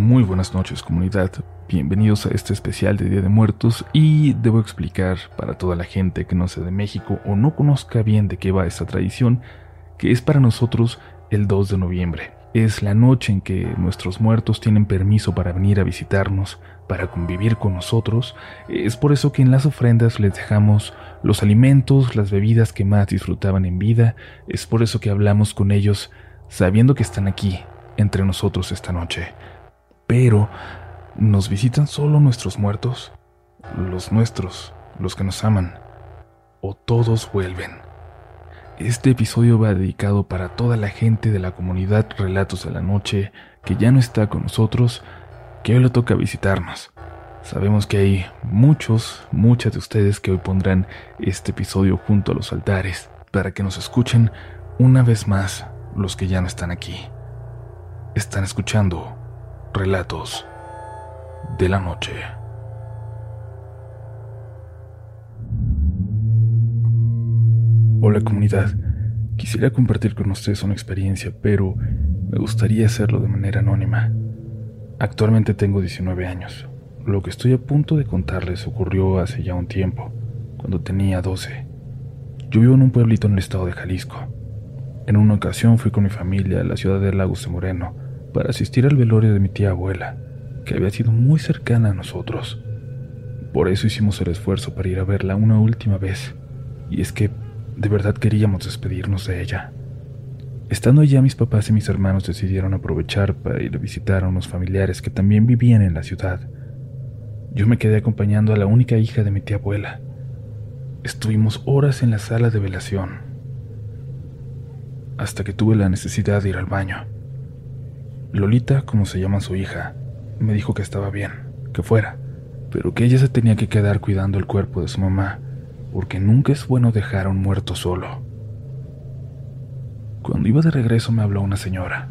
Muy buenas noches comunidad, bienvenidos a este especial de Día de Muertos y debo explicar para toda la gente que no sea de México o no conozca bien de qué va esta tradición, que es para nosotros el 2 de noviembre. Es la noche en que nuestros muertos tienen permiso para venir a visitarnos, para convivir con nosotros. Es por eso que en las ofrendas les dejamos los alimentos, las bebidas que más disfrutaban en vida. Es por eso que hablamos con ellos sabiendo que están aquí, entre nosotros esta noche. Pero, ¿nos visitan solo nuestros muertos? Los nuestros, los que nos aman. ¿O todos vuelven? Este episodio va dedicado para toda la gente de la comunidad Relatos de la Noche que ya no está con nosotros, que hoy le toca visitarnos. Sabemos que hay muchos, muchas de ustedes que hoy pondrán este episodio junto a los altares para que nos escuchen una vez más los que ya no están aquí. Están escuchando Relatos de la Noche. Hola comunidad, quisiera compartir con ustedes una experiencia, pero me gustaría hacerlo de manera anónima. Actualmente tengo 19 años. Lo que estoy a punto de contarles ocurrió hace ya un tiempo, cuando tenía 12. Yo vivo en un pueblito en el estado de Jalisco. En una ocasión fui con mi familia a la ciudad de Lagos de Moreno para asistir al velorio de mi tía abuela, que había sido muy cercana a nosotros. Por eso hicimos el esfuerzo para ir a verla una última vez, y es que de verdad queríamos despedirnos de ella. Estando allá, mis papás y mis hermanos decidieron aprovechar para ir a visitar a unos familiares que también vivían en la ciudad. Yo me quedé acompañando a la única hija de mi tía abuela. Estuvimos horas en la sala de velación, hasta que tuve la necesidad de ir al baño. Lolita, como se llama su hija, me dijo que estaba bien, que fuera, pero que ella se tenía que quedar cuidando el cuerpo de su mamá, porque nunca es bueno dejar a un muerto solo. Cuando iba de regreso me habló una señora.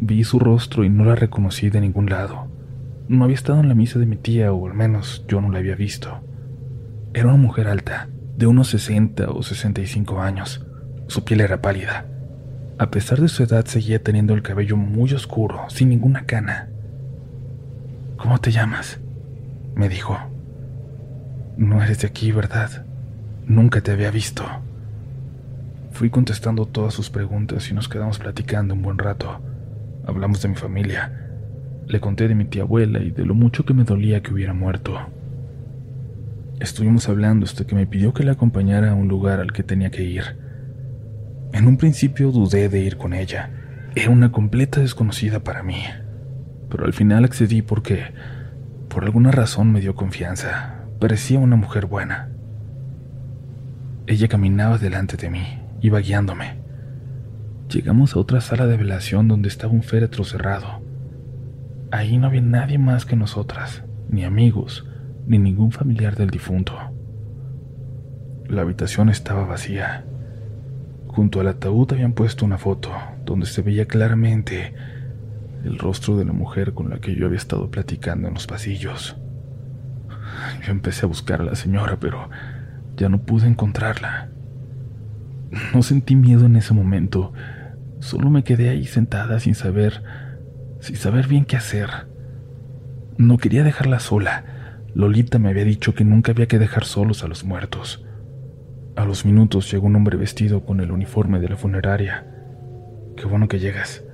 Vi su rostro y no la reconocí de ningún lado. No había estado en la misa de mi tía, o al menos yo no la había visto. Era una mujer alta, de unos 60 o 65 años. Su piel era pálida, a pesar de su edad, seguía teniendo el cabello muy oscuro, sin ninguna cana. ¿Cómo te llamas? me dijo. No eres de aquí, ¿verdad? Nunca te había visto. Fui contestando todas sus preguntas y nos quedamos platicando un buen rato. Hablamos de mi familia. Le conté de mi tía abuela y de lo mucho que me dolía que hubiera muerto. Estuvimos hablando hasta que me pidió que la acompañara a un lugar al que tenía que ir. En un principio dudé de ir con ella. Era una completa desconocida para mí. Pero al final accedí porque, por alguna razón, me dio confianza. Parecía una mujer buena. Ella caminaba delante de mí, iba guiándome. Llegamos a otra sala de velación donde estaba un féretro cerrado. Ahí no había nadie más que nosotras, ni amigos, ni ningún familiar del difunto. La habitación estaba vacía. Junto al ataúd habían puesto una foto donde se veía claramente el rostro de la mujer con la que yo había estado platicando en los pasillos. Yo empecé a buscar a la señora, pero ya no pude encontrarla. No sentí miedo en ese momento, solo me quedé ahí sentada sin saber, sin saber bien qué hacer. No quería dejarla sola. Lolita me había dicho que nunca había que dejar solos a los muertos. A los minutos llegó un hombre vestido con el uniforme de la funeraria. Qué bueno que llegas.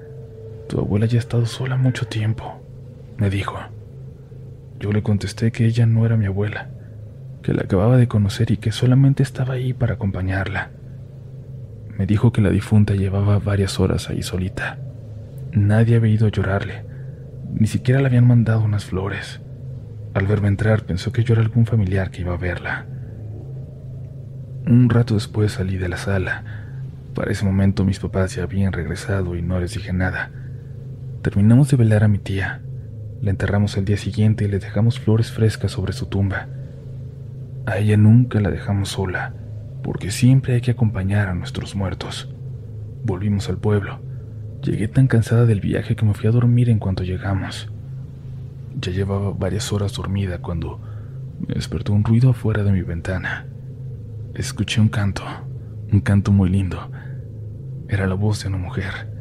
Tu abuela ya ha estado sola mucho tiempo, me dijo. Yo le contesté que ella no era mi abuela, que la acababa de conocer y que solamente estaba ahí para acompañarla. Me dijo que la difunta llevaba varias horas ahí solita. Nadie había ido a llorarle, ni siquiera le habían mandado unas flores. Al verme entrar pensó que yo era algún familiar que iba a verla. Un rato después salí de la sala. Para ese momento mis papás ya habían regresado y no les dije nada. Terminamos de velar a mi tía. La enterramos el día siguiente y le dejamos flores frescas sobre su tumba. A ella nunca la dejamos sola, porque siempre hay que acompañar a nuestros muertos. Volvimos al pueblo. Llegué tan cansada del viaje que me fui a dormir en cuanto llegamos. Ya llevaba varias horas dormida cuando me despertó un ruido afuera de mi ventana. Escuché un canto, un canto muy lindo. Era la voz de una mujer.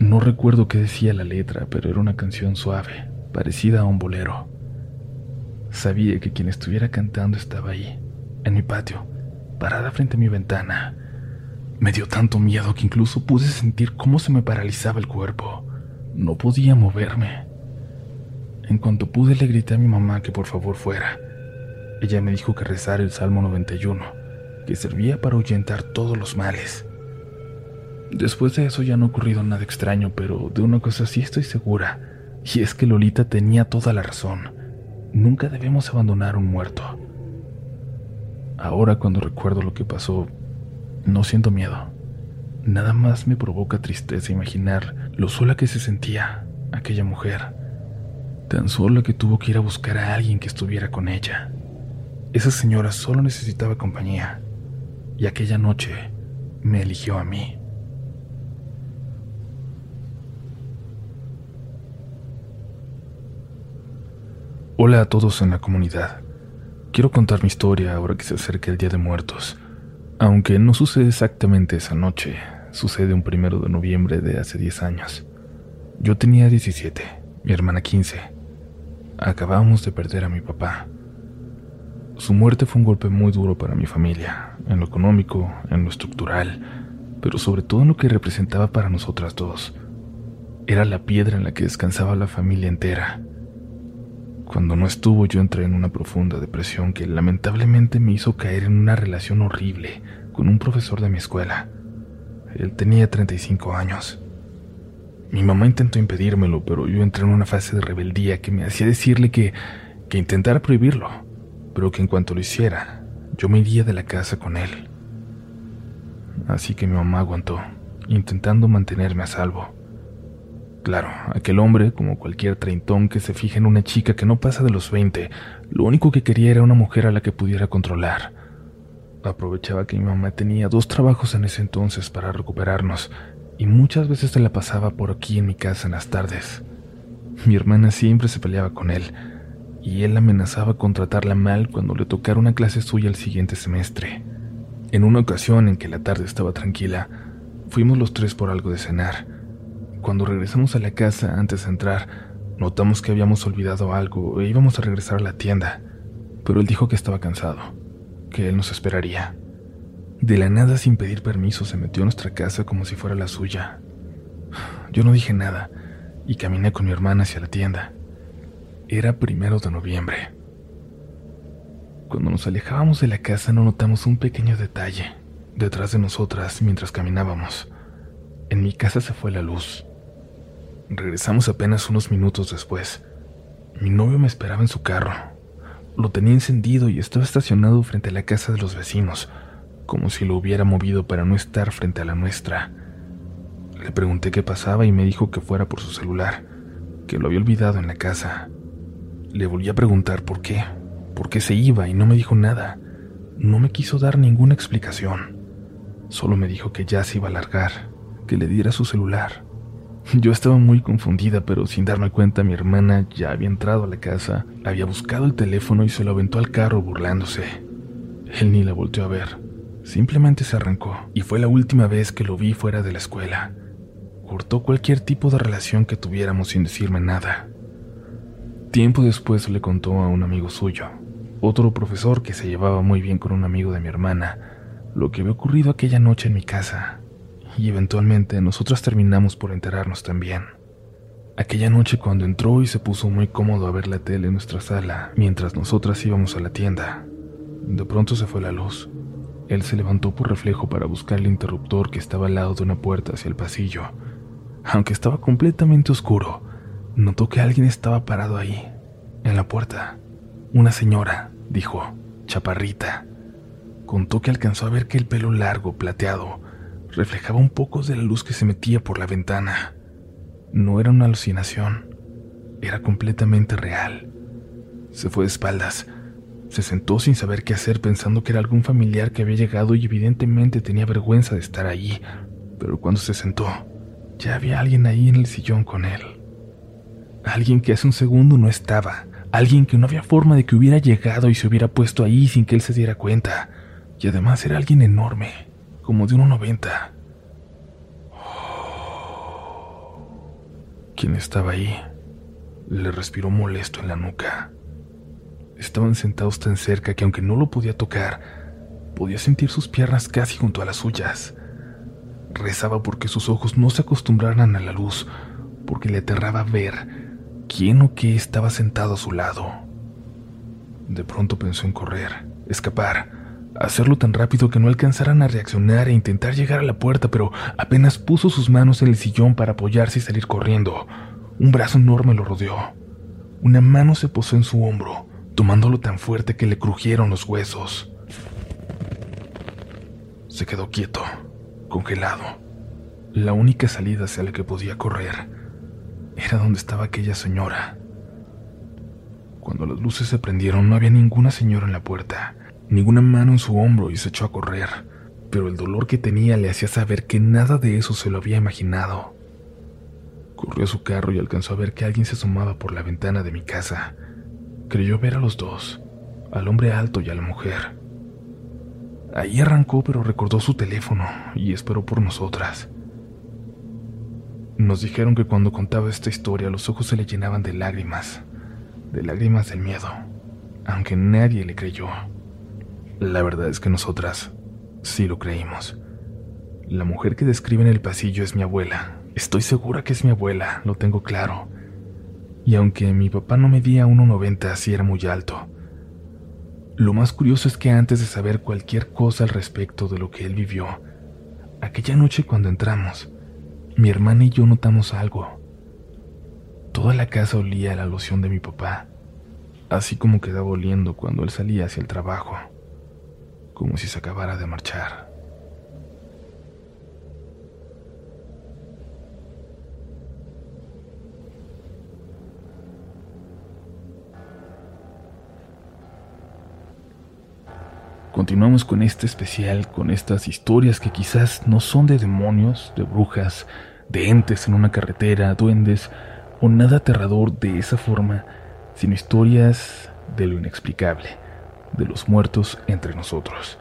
No recuerdo qué decía la letra, pero era una canción suave, parecida a un bolero. Sabía que quien estuviera cantando estaba ahí, en mi patio, parada frente a mi ventana. Me dio tanto miedo que incluso pude sentir cómo se me paralizaba el cuerpo. No podía moverme. En cuanto pude le grité a mi mamá que por favor fuera. Ella me dijo que rezara el Salmo 91, que servía para ahuyentar todos los males. Después de eso ya no ha ocurrido nada extraño, pero de una cosa sí estoy segura, y es que Lolita tenía toda la razón. Nunca debemos abandonar un muerto. Ahora cuando recuerdo lo que pasó, no siento miedo. Nada más me provoca tristeza imaginar lo sola que se sentía aquella mujer. Tan sola que tuvo que ir a buscar a alguien que estuviera con ella. Esa señora solo necesitaba compañía. Y aquella noche me eligió a mí. Hola a todos en la comunidad. Quiero contar mi historia ahora que se acerca el Día de Muertos. Aunque no sucede exactamente esa noche, sucede un primero de noviembre de hace 10 años. Yo tenía 17, mi hermana 15. Acabamos de perder a mi papá. Su muerte fue un golpe muy duro para mi familia, en lo económico, en lo estructural, pero sobre todo en lo que representaba para nosotras dos. Era la piedra en la que descansaba la familia entera cuando no estuvo yo entré en una profunda depresión que lamentablemente me hizo caer en una relación horrible con un profesor de mi escuela. Él tenía 35 años. Mi mamá intentó impedírmelo, pero yo entré en una fase de rebeldía que me hacía decirle que, que intentara prohibirlo, pero que en cuanto lo hiciera, yo me iría de la casa con él. Así que mi mamá aguantó, intentando mantenerme a salvo. Claro, aquel hombre, como cualquier treintón que se fija en una chica que no pasa de los 20, lo único que quería era una mujer a la que pudiera controlar. Aprovechaba que mi mamá tenía dos trabajos en ese entonces para recuperarnos, y muchas veces se la pasaba por aquí en mi casa en las tardes. Mi hermana siempre se peleaba con él, y él amenazaba con tratarla mal cuando le tocara una clase suya el siguiente semestre. En una ocasión en que la tarde estaba tranquila, fuimos los tres por algo de cenar cuando regresamos a la casa antes de entrar, notamos que habíamos olvidado algo e íbamos a regresar a la tienda, pero él dijo que estaba cansado, que él nos esperaría. De la nada, sin pedir permiso, se metió a nuestra casa como si fuera la suya. Yo no dije nada y caminé con mi hermana hacia la tienda. Era primero de noviembre. Cuando nos alejábamos de la casa no notamos un pequeño detalle detrás de nosotras mientras caminábamos. En mi casa se fue la luz. Regresamos apenas unos minutos después. Mi novio me esperaba en su carro. Lo tenía encendido y estaba estacionado frente a la casa de los vecinos, como si lo hubiera movido para no estar frente a la nuestra. Le pregunté qué pasaba y me dijo que fuera por su celular, que lo había olvidado en la casa. Le volví a preguntar por qué, por qué se iba y no me dijo nada. No me quiso dar ninguna explicación. Solo me dijo que ya se iba a largar, que le diera su celular. Yo estaba muy confundida, pero sin darme cuenta mi hermana ya había entrado a la casa, había buscado el teléfono y se lo aventó al carro burlándose. Él ni la volteó a ver, simplemente se arrancó y fue la última vez que lo vi fuera de la escuela. Cortó cualquier tipo de relación que tuviéramos sin decirme nada. Tiempo después le contó a un amigo suyo, otro profesor que se llevaba muy bien con un amigo de mi hermana, lo que había ocurrido aquella noche en mi casa y eventualmente nosotras terminamos por enterarnos también. Aquella noche cuando entró y se puso muy cómodo a ver la tele en nuestra sala mientras nosotras íbamos a la tienda, de pronto se fue la luz. Él se levantó por reflejo para buscar el interruptor que estaba al lado de una puerta hacia el pasillo. Aunque estaba completamente oscuro, notó que alguien estaba parado ahí, en la puerta. Una señora, dijo, chaparrita. Contó que alcanzó a ver que el pelo largo, plateado, reflejaba un poco de la luz que se metía por la ventana. No era una alucinación, era completamente real. Se fue de espaldas, se sentó sin saber qué hacer pensando que era algún familiar que había llegado y evidentemente tenía vergüenza de estar allí, pero cuando se sentó, ya había alguien ahí en el sillón con él. Alguien que hace un segundo no estaba, alguien que no había forma de que hubiera llegado y se hubiera puesto ahí sin que él se diera cuenta, y además era alguien enorme como de 1,90. quien estaba ahí le respiró molesto en la nuca. Estaban sentados tan cerca que aunque no lo podía tocar, podía sentir sus piernas casi junto a las suyas. Rezaba porque sus ojos no se acostumbraran a la luz, porque le aterraba ver quién o qué estaba sentado a su lado. De pronto pensó en correr, escapar, hacerlo tan rápido que no alcanzaran a reaccionar e intentar llegar a la puerta, pero apenas puso sus manos en el sillón para apoyarse y salir corriendo, un brazo enorme lo rodeó. Una mano se posó en su hombro, tomándolo tan fuerte que le crujieron los huesos. Se quedó quieto, congelado. La única salida hacia la que podía correr era donde estaba aquella señora. Cuando las luces se prendieron no había ninguna señora en la puerta, ninguna mano en su hombro y se echó a correr, pero el dolor que tenía le hacía saber que nada de eso se lo había imaginado. Corrió a su carro y alcanzó a ver que alguien se asomaba por la ventana de mi casa. Creyó ver a los dos, al hombre alto y a la mujer. Ahí arrancó, pero recordó su teléfono y esperó por nosotras. Nos dijeron que cuando contaba esta historia los ojos se le llenaban de lágrimas, de lágrimas del miedo, aunque nadie le creyó. La verdad es que nosotras sí lo creímos. La mujer que describe en el pasillo es mi abuela, Estoy segura que es mi abuela, lo tengo claro. Y aunque mi papá no medía 1,90, sí era muy alto. Lo más curioso es que antes de saber cualquier cosa al respecto de lo que él vivió, aquella noche cuando entramos, mi hermana y yo notamos algo. Toda la casa olía a la loción de mi papá, así como quedaba oliendo cuando él salía hacia el trabajo, como si se acabara de marchar. Continuamos con este especial, con estas historias que quizás no son de demonios, de brujas, de entes en una carretera, duendes o nada aterrador de esa forma, sino historias de lo inexplicable, de los muertos entre nosotros.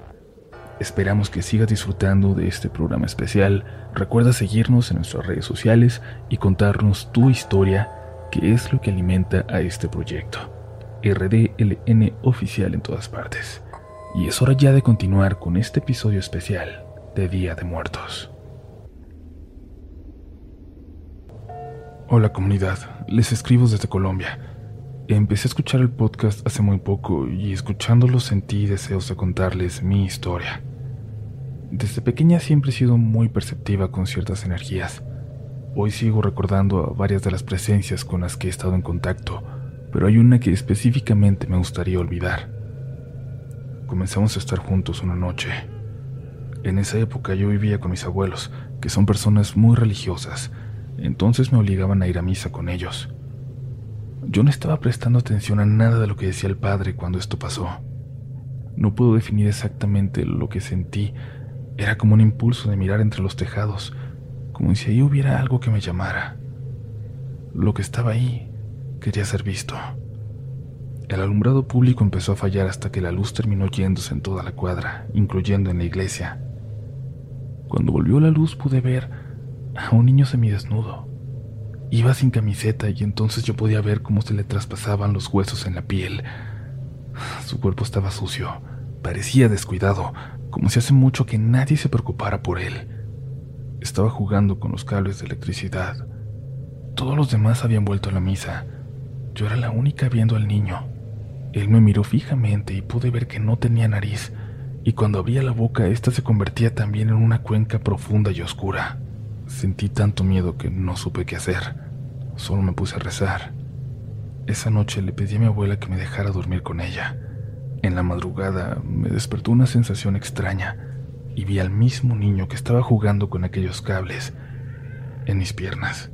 Esperamos que sigas disfrutando de este programa especial. Recuerda seguirnos en nuestras redes sociales y contarnos tu historia, que es lo que alimenta a este proyecto. RDLN oficial en todas partes y es hora ya de continuar con este episodio especial de Día de Muertos. Hola comunidad, les escribo desde Colombia. Empecé a escuchar el podcast hace muy poco y escuchándolo sentí deseos de contarles mi historia. Desde pequeña siempre he sido muy perceptiva con ciertas energías. Hoy sigo recordando varias de las presencias con las que he estado en contacto, pero hay una que específicamente me gustaría olvidar comenzamos a estar juntos una noche. En esa época yo vivía con mis abuelos, que son personas muy religiosas, entonces me obligaban a ir a misa con ellos. Yo no estaba prestando atención a nada de lo que decía el padre cuando esto pasó. No puedo definir exactamente lo que sentí. Era como un impulso de mirar entre los tejados, como si ahí hubiera algo que me llamara. Lo que estaba ahí quería ser visto. El alumbrado público empezó a fallar hasta que la luz terminó yéndose en toda la cuadra, incluyendo en la iglesia. Cuando volvió la luz pude ver a un niño semidesnudo. Iba sin camiseta y entonces yo podía ver cómo se le traspasaban los huesos en la piel. Su cuerpo estaba sucio, parecía descuidado, como si hace mucho que nadie se preocupara por él. Estaba jugando con los cables de electricidad. Todos los demás habían vuelto a la misa. Yo era la única viendo al niño. Él me miró fijamente y pude ver que no tenía nariz, y cuando abría la boca ésta se convertía también en una cuenca profunda y oscura. Sentí tanto miedo que no supe qué hacer. Solo me puse a rezar. Esa noche le pedí a mi abuela que me dejara dormir con ella. En la madrugada me despertó una sensación extraña y vi al mismo niño que estaba jugando con aquellos cables en mis piernas.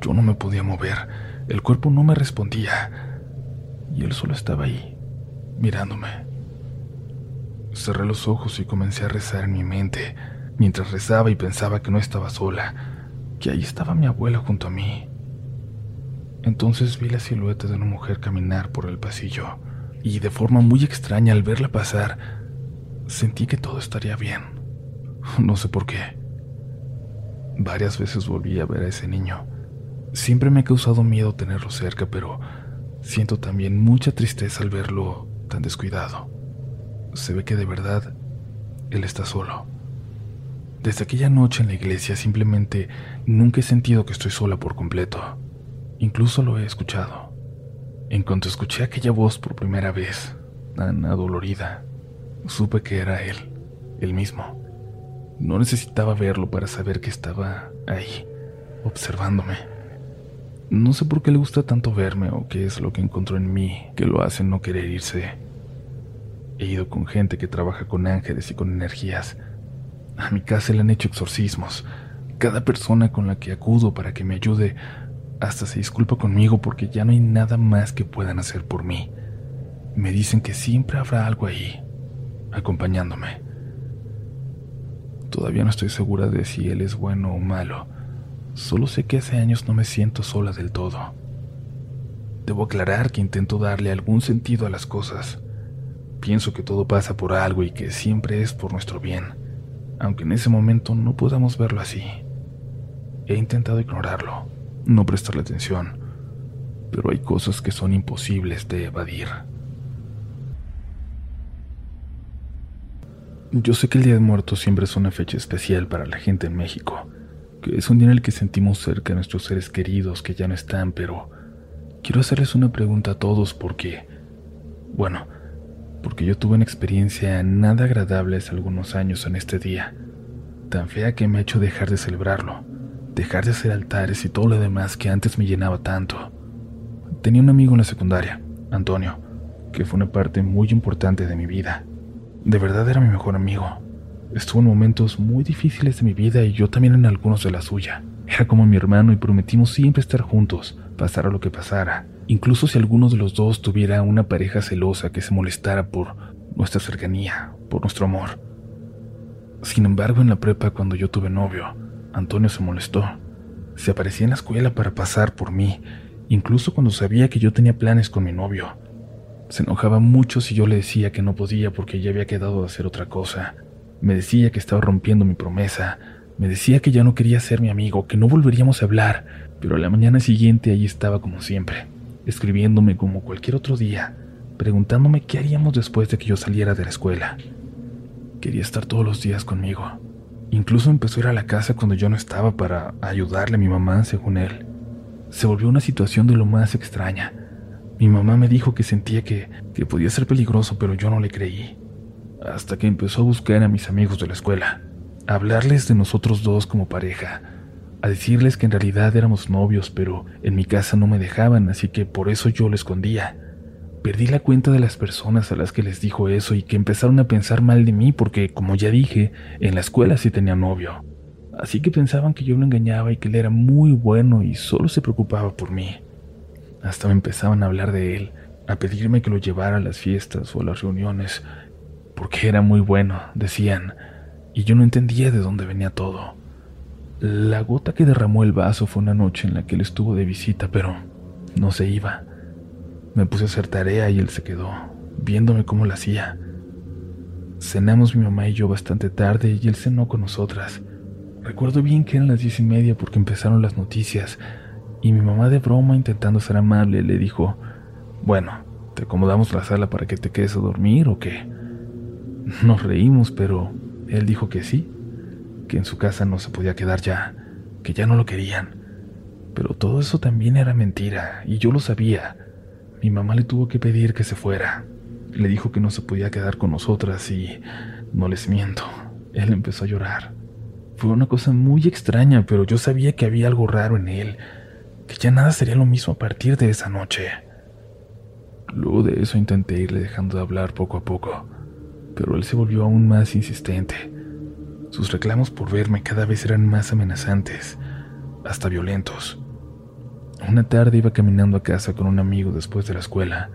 Yo no me podía mover, el cuerpo no me respondía y él solo estaba ahí, mirándome. Cerré los ojos y comencé a rezar en mi mente, mientras rezaba y pensaba que no estaba sola, que ahí estaba mi abuela junto a mí. Entonces vi la silueta de una mujer caminar por el pasillo, y de forma muy extraña al verla pasar, sentí que todo estaría bien. No sé por qué. Varias veces volví a ver a ese niño, Siempre me ha causado miedo tenerlo cerca, pero siento también mucha tristeza al verlo tan descuidado. Se ve que de verdad él está solo. Desde aquella noche en la iglesia simplemente nunca he sentido que estoy sola por completo. Incluso lo he escuchado. En cuanto escuché aquella voz por primera vez, tan adolorida, supe que era él, el mismo. No necesitaba verlo para saber que estaba ahí, observándome. No sé por qué le gusta tanto verme o qué es lo que encontró en mí que lo hace no querer irse. He ido con gente que trabaja con ángeles y con energías, a mi casa le han hecho exorcismos. Cada persona con la que acudo para que me ayude hasta se disculpa conmigo porque ya no hay nada más que puedan hacer por mí. Me dicen que siempre habrá algo ahí, acompañándome. Todavía no estoy segura de si él es bueno o malo. Solo sé que hace años no me siento sola del todo. Debo aclarar que intento darle algún sentido a las cosas. Pienso que todo pasa por algo y que siempre es por nuestro bien aunque en ese momento no podamos verlo así. He intentado ignorarlo, no prestarle atención, pero hay cosas que son imposibles de evadir. Yo sé que el Día de Muertos siempre es una fecha especial para la gente en México, que es un día en el que sentimos cerca a nuestros seres queridos que ya no están, pero quiero hacerles una pregunta a todos porque, bueno, porque yo tuve una experiencia nada agradable hace algunos años en este día, tan fea que me ha hecho dejar de celebrarlo, dejar de hacer altares y todo lo demás que antes me llenaba tanto. Tenía un amigo en la secundaria, Antonio, que fue una parte muy importante de mi vida. De verdad era mi mejor amigo. Estuvo en momentos muy difíciles de mi vida y yo también en algunos de la suya. Era como mi hermano y prometimos siempre estar juntos, pasara lo que pasara, incluso si alguno de los dos tuviera una pareja celosa que se molestara por nuestra cercanía, por nuestro amor. Sin embargo, en la prepa, cuando yo tuve novio, Antonio se molestó. Se aparecía en la escuela para pasar por mí, incluso cuando sabía que yo tenía planes con mi novio. Se enojaba mucho si yo le decía que no podía porque ya había quedado de hacer otra cosa. Me decía que estaba rompiendo mi promesa. Me decía que ya no quería ser mi amigo, que no volveríamos a hablar, pero a la mañana siguiente allí estaba como siempre, escribiéndome como cualquier otro día, preguntándome qué haríamos después de que yo saliera de la escuela. Quería estar todos los días conmigo. Incluso empezó a ir a la casa cuando yo no estaba para ayudarle a mi mamá, según él. Se volvió una situación de lo más extraña. Mi mamá me dijo que sentía que, que podía ser peligroso, pero yo no le creí. Hasta que empezó a buscar a mis amigos de la escuela, a hablarles de nosotros dos como pareja, a decirles que en realidad éramos novios, pero en mi casa no me dejaban, así que por eso yo lo escondía. Perdí la cuenta de las personas a las que les dijo eso y que empezaron a pensar mal de mí porque, como ya dije, en la escuela sí tenía novio. Así que pensaban que yo lo engañaba y que él era muy bueno y solo se preocupaba por mí. Hasta me empezaban a hablar de él, a pedirme que lo llevara a las fiestas o a las reuniones, porque era muy bueno, decían, y yo no entendía de dónde venía todo. La gota que derramó el vaso fue una noche en la que él estuvo de visita, pero no se iba. Me puse a hacer tarea y él se quedó, viéndome cómo la hacía. Cenamos mi mamá y yo bastante tarde y él cenó con nosotras. Recuerdo bien que eran las diez y media porque empezaron las noticias y mi mamá de broma intentando ser amable le dijo, bueno, ¿te acomodamos la sala para que te quedes a dormir o qué? Nos reímos, pero él dijo que sí que en su casa no se podía quedar ya, que ya no lo querían. Pero todo eso también era mentira, y yo lo sabía. Mi mamá le tuvo que pedir que se fuera. Le dijo que no se podía quedar con nosotras y no les miento. Él empezó a llorar. Fue una cosa muy extraña, pero yo sabía que había algo raro en él, que ya nada sería lo mismo a partir de esa noche. Luego de eso intenté irle dejando de hablar poco a poco, pero él se volvió aún más insistente. Sus reclamos por verme cada vez eran más amenazantes, hasta violentos. Una tarde iba caminando a casa con un amigo después de la escuela,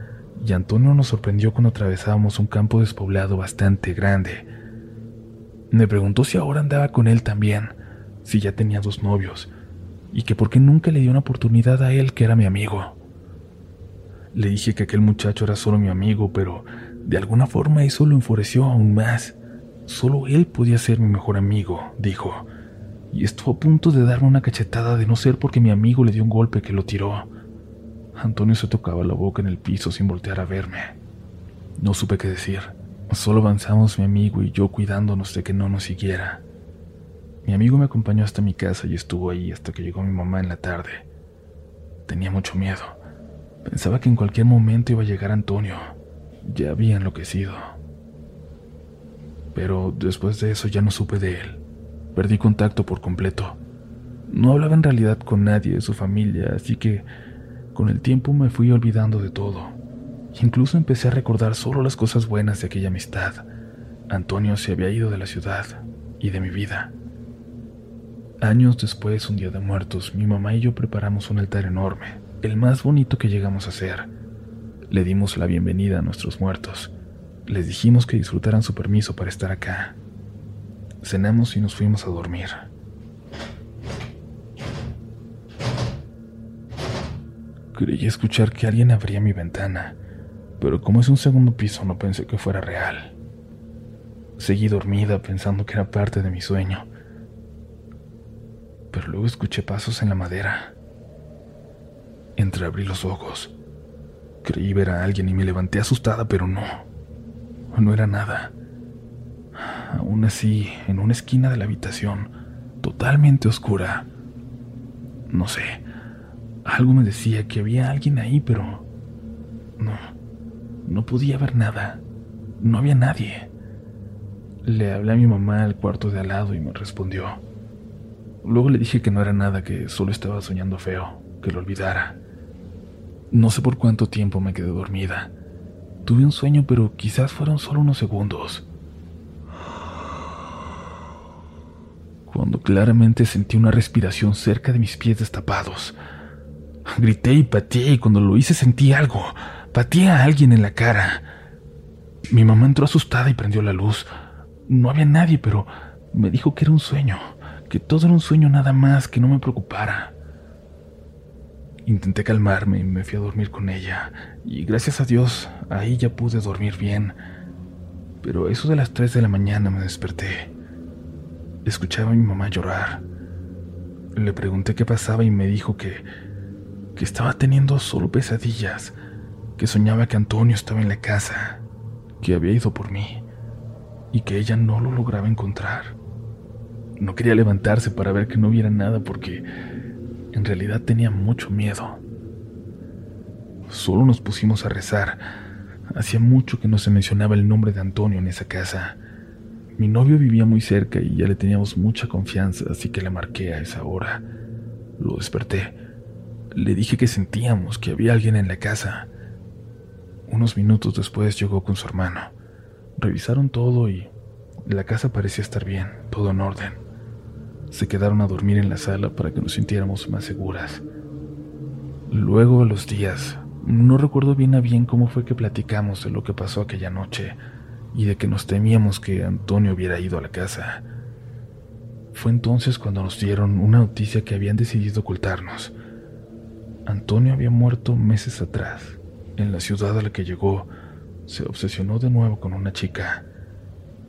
y Antonio nos sorprendió cuando atravesábamos un campo despoblado bastante grande. Me preguntó si ahora andaba con él también, si ya tenía dos novios, y que por qué nunca le dio una oportunidad a él que era mi amigo. Le dije que aquel muchacho era solo mi amigo, pero de alguna forma eso lo enfureció aún más. Solo él podía ser mi mejor amigo, dijo. y estuvo a punto de darme una cachetada de no ser porque mi amigo le dio un golpe que lo tiró. Antonio se tocaba la boca en el piso sin voltear a verme. No supe qué decir. Solo avanzamos mi amigo y yo cuidándonos de que no nos siguiera. Mi amigo me acompañó hasta mi casa y estuvo ahí hasta que llegó mi mamá en la tarde. Tenía mucho miedo. Pensaba que en cualquier momento iba a llegar Antonio. Ya había enloquecido. Pero después de eso ya no supe de él. Perdí contacto por completo. No hablaba en realidad con nadie de su familia, así que con el tiempo me fui olvidando de todo. Incluso empecé a recordar solo las cosas buenas de aquella amistad. Antonio se había ido de la ciudad y de mi vida. Años después, un día de muertos, mi mamá y yo preparamos un altar enorme, el más bonito que llegamos a hacer. Le dimos la bienvenida a nuestros muertos. Les dijimos que disfrutaran su permiso para estar acá. Cenamos y nos fuimos a dormir. Creí escuchar que alguien abría mi ventana, pero como es un segundo piso no pensé que fuera real. Seguí dormida pensando que era parte de mi sueño, pero luego escuché pasos en la madera. Entreabrí los ojos. Creí ver a alguien y me levanté asustada, pero no. No era nada. Aún así, en una esquina de la habitación, totalmente oscura. No sé, algo me decía que había alguien ahí, pero no, no podía ver nada. No había nadie. Le hablé a mi mamá al cuarto de al lado y me respondió. Luego le dije que no era nada, que solo estaba soñando feo, que lo olvidara. No sé por cuánto tiempo me quedé dormida. Tuve un sueño, pero quizás fueron solo unos segundos. Cuando claramente sentí una respiración cerca de mis pies destapados. Grité y pateé y cuando lo hice sentí algo. Pateé a alguien en la cara. Mi mamá entró asustada y prendió la luz. No había nadie, pero me dijo que era un sueño, que todo era un sueño nada más, que no me preocupara. Intenté calmarme y me fui a dormir con ella, y gracias a Dios ahí ya pude dormir bien. Pero eso de las 3 de la mañana me desperté. Escuchaba a mi mamá llorar. Le pregunté qué pasaba y me dijo que que estaba teniendo solo pesadillas, que soñaba que Antonio estaba en la casa, que había ido por mí y que ella no lo lograba encontrar. No quería levantarse para ver que no hubiera nada porque en realidad tenía mucho miedo. Solo nos pusimos a rezar. Hacía mucho que no se mencionaba el nombre de Antonio en esa casa. Mi novio vivía muy cerca y ya le teníamos mucha confianza, así que le marqué a esa hora. Lo desperté le dije que sentíamos que había alguien en la casa. Unos minutos después llegó con su hermano. Revisaron todo y la casa parecía estar bien, todo en orden. Se quedaron a dormir en la sala para que nos sintiéramos más seguras. Luego, los días, no recuerdo bien a bien cómo fue que platicamos de lo que pasó aquella noche y de que nos temíamos que Antonio hubiera ido a la casa. Fue entonces cuando nos dieron una noticia que habían decidido ocultarnos. Antonio había muerto meses atrás. En la ciudad a la que llegó, se obsesionó de nuevo con una chica.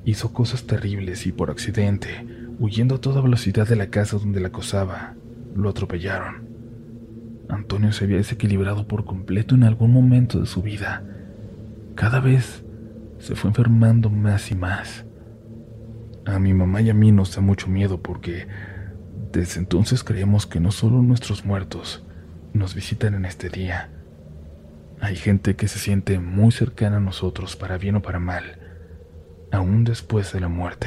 Hizo cosas terribles y por accidente, huyendo a toda velocidad de la casa donde la acosaba, lo atropellaron. Antonio se había desequilibrado por completo en algún momento de su vida. Cada vez se fue enfermando más y más. A mi mamá y a mí nos da mucho miedo porque desde entonces creemos que no solo nuestros muertos, nos visitan en este día. Hay gente que se siente muy cercana a nosotros para bien o para mal, aún después de la muerte.